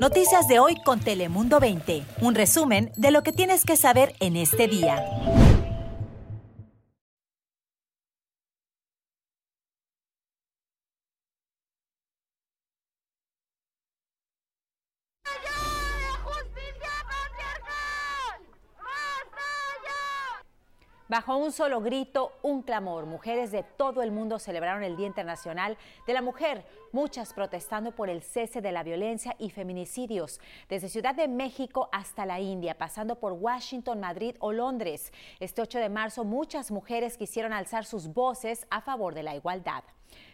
Noticias de hoy con Telemundo 20. Un resumen de lo que tienes que saber en este día. Bajo un solo grito, un clamor, mujeres de todo el mundo celebraron el Día Internacional de la Mujer, muchas protestando por el cese de la violencia y feminicidios, desde Ciudad de México hasta la India, pasando por Washington, Madrid o Londres. Este 8 de marzo, muchas mujeres quisieron alzar sus voces a favor de la igualdad.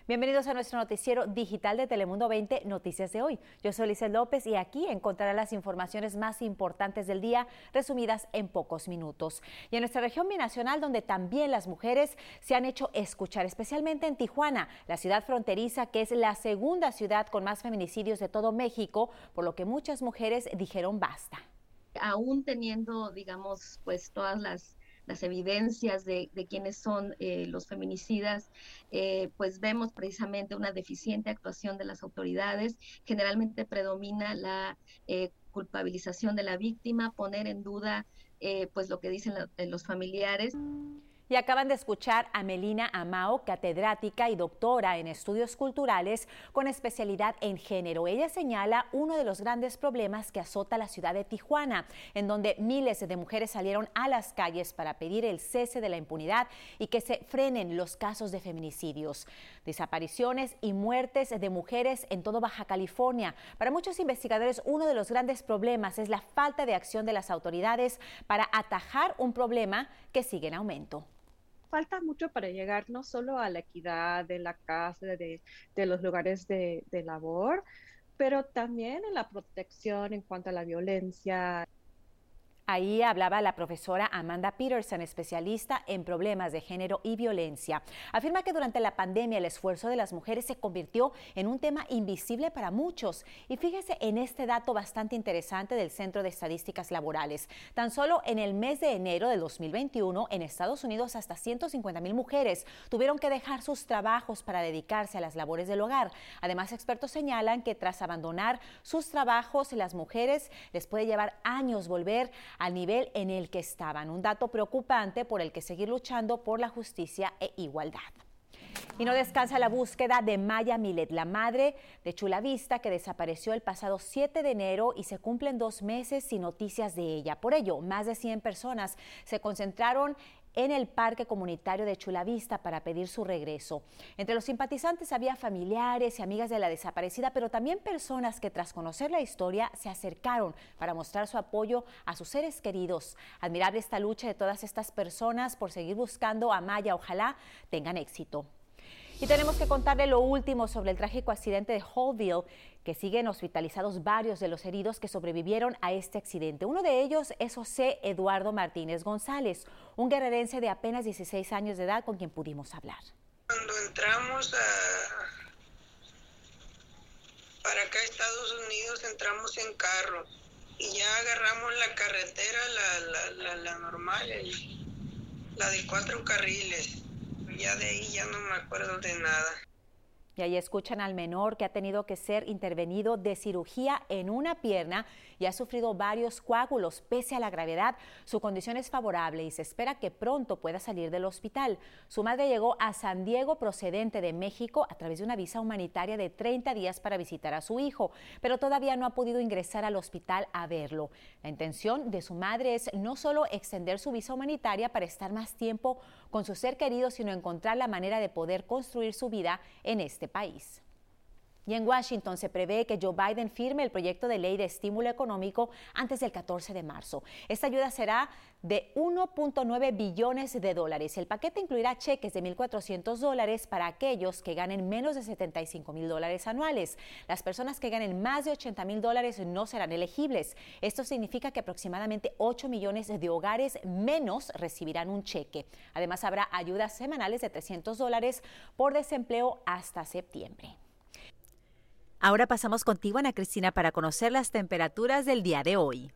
Bienvenidos a nuestro noticiero digital de Telemundo 20, Noticias de hoy. Yo soy Lice López y aquí encontrará las informaciones más importantes del día, resumidas en pocos minutos. Y en nuestra región binacional, donde también las mujeres se han hecho escuchar, especialmente en Tijuana, la ciudad fronteriza, que es la segunda ciudad con más feminicidios de todo México, por lo que muchas mujeres dijeron basta. Aún teniendo, digamos, pues todas las las evidencias de, de quiénes son eh, los feminicidas, eh, pues vemos precisamente una deficiente actuación de las autoridades. Generalmente predomina la eh, culpabilización de la víctima, poner en duda pues lo que dicen los familiares. Y acaban de escuchar a Melina Amao, catedrática y doctora en estudios culturales con especialidad en género. Ella señala uno de los grandes problemas que azota la ciudad de Tijuana, en donde miles de mujeres salieron a las calles para pedir el cese de la impunidad y que se frenen los casos de feminicidios, desapariciones y muertes de mujeres en todo Baja California. Para muchos investigadores, uno de los grandes problemas es la falta de acción de las autoridades para atajar un problema que sigue en aumento falta mucho para llegar no solo a la equidad de la casa, de, de los lugares de, de labor, pero también en la protección en cuanto a la violencia, Ahí hablaba la profesora Amanda Peterson, especialista en problemas de género y violencia. Afirma que durante la pandemia el esfuerzo de las mujeres se convirtió en un tema invisible para muchos. Y fíjese en este dato bastante interesante del Centro de Estadísticas Laborales. Tan solo en el mes de enero de 2021, en Estados Unidos, hasta 150 mil mujeres tuvieron que dejar sus trabajos para dedicarse a las labores del hogar. Además, expertos señalan que tras abandonar sus trabajos, las mujeres les puede llevar años volver al nivel en el que estaban. Un dato preocupante por el que seguir luchando por la justicia e igualdad. Y no descansa la búsqueda de Maya Milet, la madre de Chula Vista, que desapareció el pasado 7 de enero y se cumplen dos meses sin noticias de ella. Por ello, más de 100 personas se concentraron en el Parque Comunitario de Chulavista para pedir su regreso. Entre los simpatizantes había familiares y amigas de la desaparecida, pero también personas que tras conocer la historia se acercaron para mostrar su apoyo a sus seres queridos. Admirable esta lucha de todas estas personas por seguir buscando a Maya. Ojalá tengan éxito. Y tenemos que contarle lo último sobre el trágico accidente de Hallville, que siguen hospitalizados varios de los heridos que sobrevivieron a este accidente. Uno de ellos es José Eduardo Martínez González, un guerrerense de apenas 16 años de edad con quien pudimos hablar. Cuando entramos a... para acá Estados Unidos, entramos en carro y ya agarramos la carretera, la normal, la de cuatro carriles ya de ahí ya no me acuerdo de nada. Y ahí escuchan al menor que ha tenido que ser intervenido de cirugía en una pierna y ha sufrido varios coágulos. Pese a la gravedad, su condición es favorable y se espera que pronto pueda salir del hospital. Su madre llegó a San Diego procedente de México a través de una visa humanitaria de 30 días para visitar a su hijo, pero todavía no ha podido ingresar al hospital a verlo. La intención de su madre es no solo extender su visa humanitaria para estar más tiempo con su ser querido, sino encontrar la manera de poder construir su vida en este este país. Y en Washington se prevé que Joe Biden firme el proyecto de ley de estímulo económico antes del 14 de marzo. Esta ayuda será de 1.9 billones de dólares. El paquete incluirá cheques de 1.400 dólares para aquellos que ganen menos de 75 mil dólares anuales. Las personas que ganen más de 80 mil dólares no serán elegibles. Esto significa que aproximadamente 8 millones de hogares menos recibirán un cheque. Además, habrá ayudas semanales de 300 dólares por desempleo hasta septiembre. Ahora pasamos contigo, Ana Cristina, para conocer las temperaturas del día de hoy.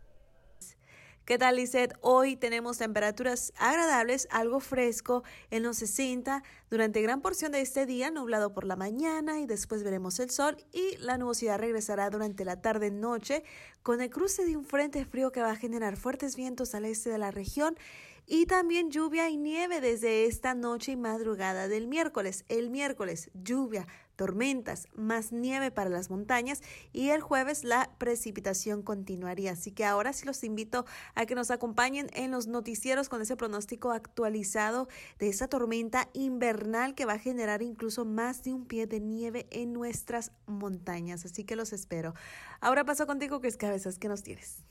¿Qué tal, Lizeth? Hoy tenemos temperaturas agradables, algo fresco en los 60 durante gran porción de este día, nublado por la mañana y después veremos el sol y la nubosidad regresará durante la tarde-noche con el cruce de un frente frío que va a generar fuertes vientos al este de la región y también lluvia y nieve desde esta noche y madrugada del miércoles. El miércoles, lluvia, tormentas, más nieve para las montañas y el jueves la precipitación continuaría. Así que ahora sí los invito a que nos acompañen en los noticieros con ese pronóstico actualizado de esa tormenta invernal que va a generar incluso más de un pie de nieve en nuestras montañas. Así que los espero. Ahora paso contigo, que es cabezas que nos tienes.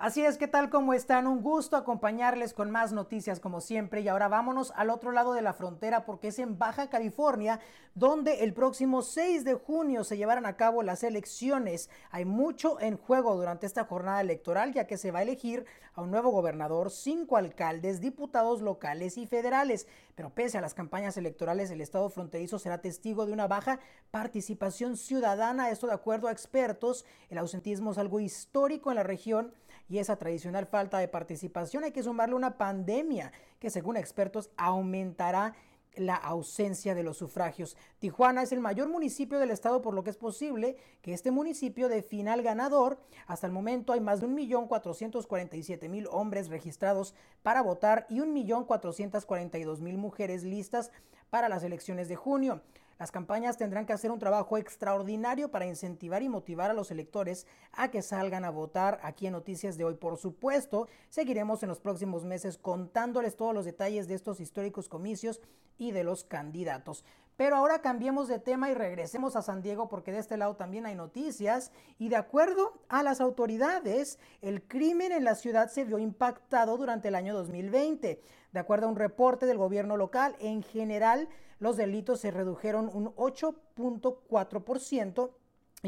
Así es, ¿qué tal? ¿Cómo están? Un gusto acompañarles con más noticias como siempre. Y ahora vámonos al otro lado de la frontera porque es en Baja California donde el próximo 6 de junio se llevarán a cabo las elecciones. Hay mucho en juego durante esta jornada electoral ya que se va a elegir a un nuevo gobernador, cinco alcaldes, diputados locales y federales. Pero pese a las campañas electorales, el estado fronterizo será testigo de una baja participación ciudadana. Esto de acuerdo a expertos. El ausentismo es algo histórico en la región y esa tradicional falta de participación hay que sumarle una pandemia que según expertos aumentará la ausencia de los sufragios. Tijuana es el mayor municipio del estado, por lo que es posible que este municipio defina al ganador. Hasta el momento hay más de 1.447.000 hombres registrados para votar y 1.442.000 mujeres listas para las elecciones de junio. Las campañas tendrán que hacer un trabajo extraordinario para incentivar y motivar a los electores a que salgan a votar aquí en Noticias de hoy. Por supuesto, seguiremos en los próximos meses contándoles todos los detalles de estos históricos comicios y de los candidatos. Pero ahora cambiemos de tema y regresemos a San Diego porque de este lado también hay noticias y de acuerdo a las autoridades, el crimen en la ciudad se vio impactado durante el año 2020. De acuerdo a un reporte del gobierno local, en general los delitos se redujeron un 8.4%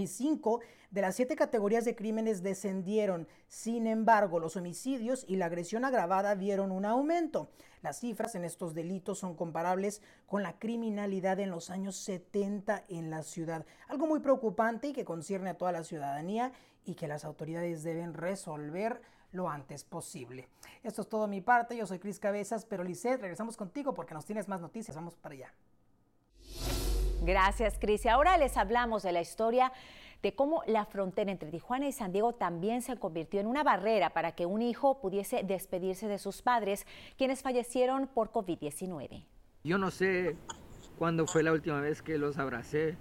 y cinco de las siete categorías de crímenes descendieron. Sin embargo, los homicidios y la agresión agravada vieron un aumento. Las cifras en estos delitos son comparables con la criminalidad en los años 70 en la ciudad. Algo muy preocupante y que concierne a toda la ciudadanía y que las autoridades deben resolver lo antes posible. Esto es todo mi parte. Yo soy Cris Cabezas, pero Lisette, regresamos contigo porque nos tienes más noticias. Vamos para allá. Gracias, Cris. Ahora les hablamos de la historia de cómo la frontera entre Tijuana y San Diego también se convirtió en una barrera para que un hijo pudiese despedirse de sus padres, quienes fallecieron por COVID-19. Yo no sé cuándo fue la última vez que los abracé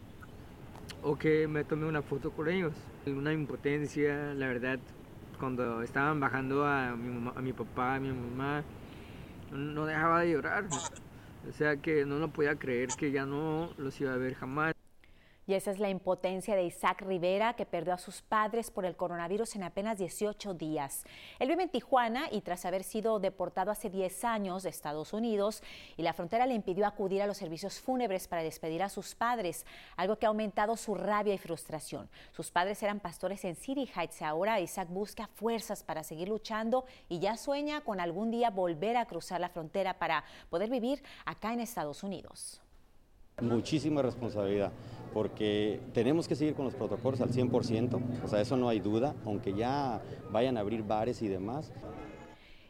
o que me tomé una foto con ellos. Una impotencia, la verdad, cuando estaban bajando a mi papá, a mi mamá, no dejaba de llorar. O sea que no lo podía creer que ya no los iba a ver jamás. Y esa es la impotencia de Isaac Rivera, que perdió a sus padres por el coronavirus en apenas 18 días. Él vive en Tijuana y tras haber sido deportado hace 10 años de Estados Unidos, y la frontera le impidió acudir a los servicios fúnebres para despedir a sus padres, algo que ha aumentado su rabia y frustración. Sus padres eran pastores en City Heights ahora Isaac busca fuerzas para seguir luchando y ya sueña con algún día volver a cruzar la frontera para poder vivir acá en Estados Unidos. Muchísima responsabilidad porque tenemos que seguir con los protocolos al 100%, o sea, eso no hay duda, aunque ya vayan a abrir bares y demás.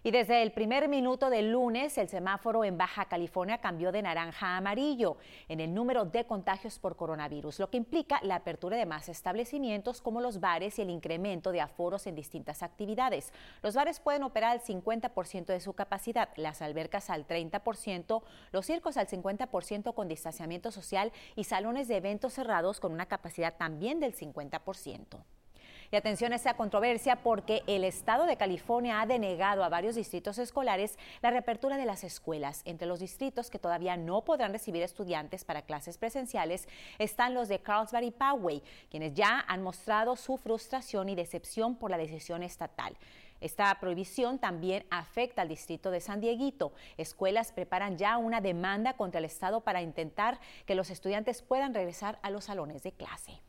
Y desde el primer minuto del lunes, el semáforo en Baja California cambió de naranja a amarillo en el número de contagios por coronavirus, lo que implica la apertura de más establecimientos como los bares y el incremento de aforos en distintas actividades. Los bares pueden operar al 50% de su capacidad, las albercas al 30%, los circos al 50% con distanciamiento social y salones de eventos cerrados con una capacidad también del 50%. Y atención a esta controversia porque el Estado de California ha denegado a varios distritos escolares la reapertura de las escuelas. Entre los distritos que todavía no podrán recibir estudiantes para clases presenciales están los de Carlsbad y Poway, quienes ya han mostrado su frustración y decepción por la decisión estatal. Esta prohibición también afecta al distrito de San Dieguito. Escuelas preparan ya una demanda contra el Estado para intentar que los estudiantes puedan regresar a los salones de clase.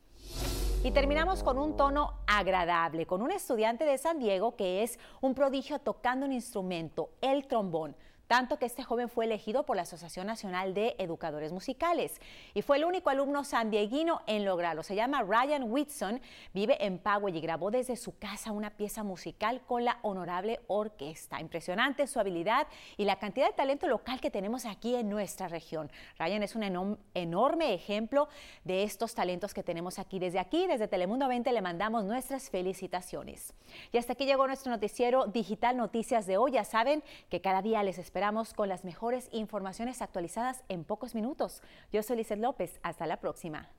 Y terminamos con un tono agradable, con un estudiante de San Diego que es un prodigio tocando un instrumento, el trombón. Tanto que este joven fue elegido por la Asociación Nacional de Educadores Musicales y fue el único alumno sandieguino en lograrlo. Se llama Ryan Whitson, vive en Poway y grabó desde su casa una pieza musical con la honorable orquesta. Impresionante su habilidad y la cantidad de talento local que tenemos aquí en nuestra región. Ryan es un enorme ejemplo de estos talentos que tenemos aquí. Desde aquí, desde Telemundo 20, le mandamos nuestras felicitaciones. Y hasta aquí llegó nuestro noticiero Digital Noticias de hoy. Ya saben que cada día les esperamos con las mejores informaciones actualizadas en pocos minutos. Yo soy Lizeth López. Hasta la próxima.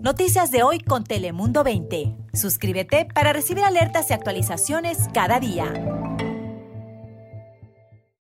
Noticias de hoy con Telemundo 20. Suscríbete para recibir alertas y actualizaciones cada día.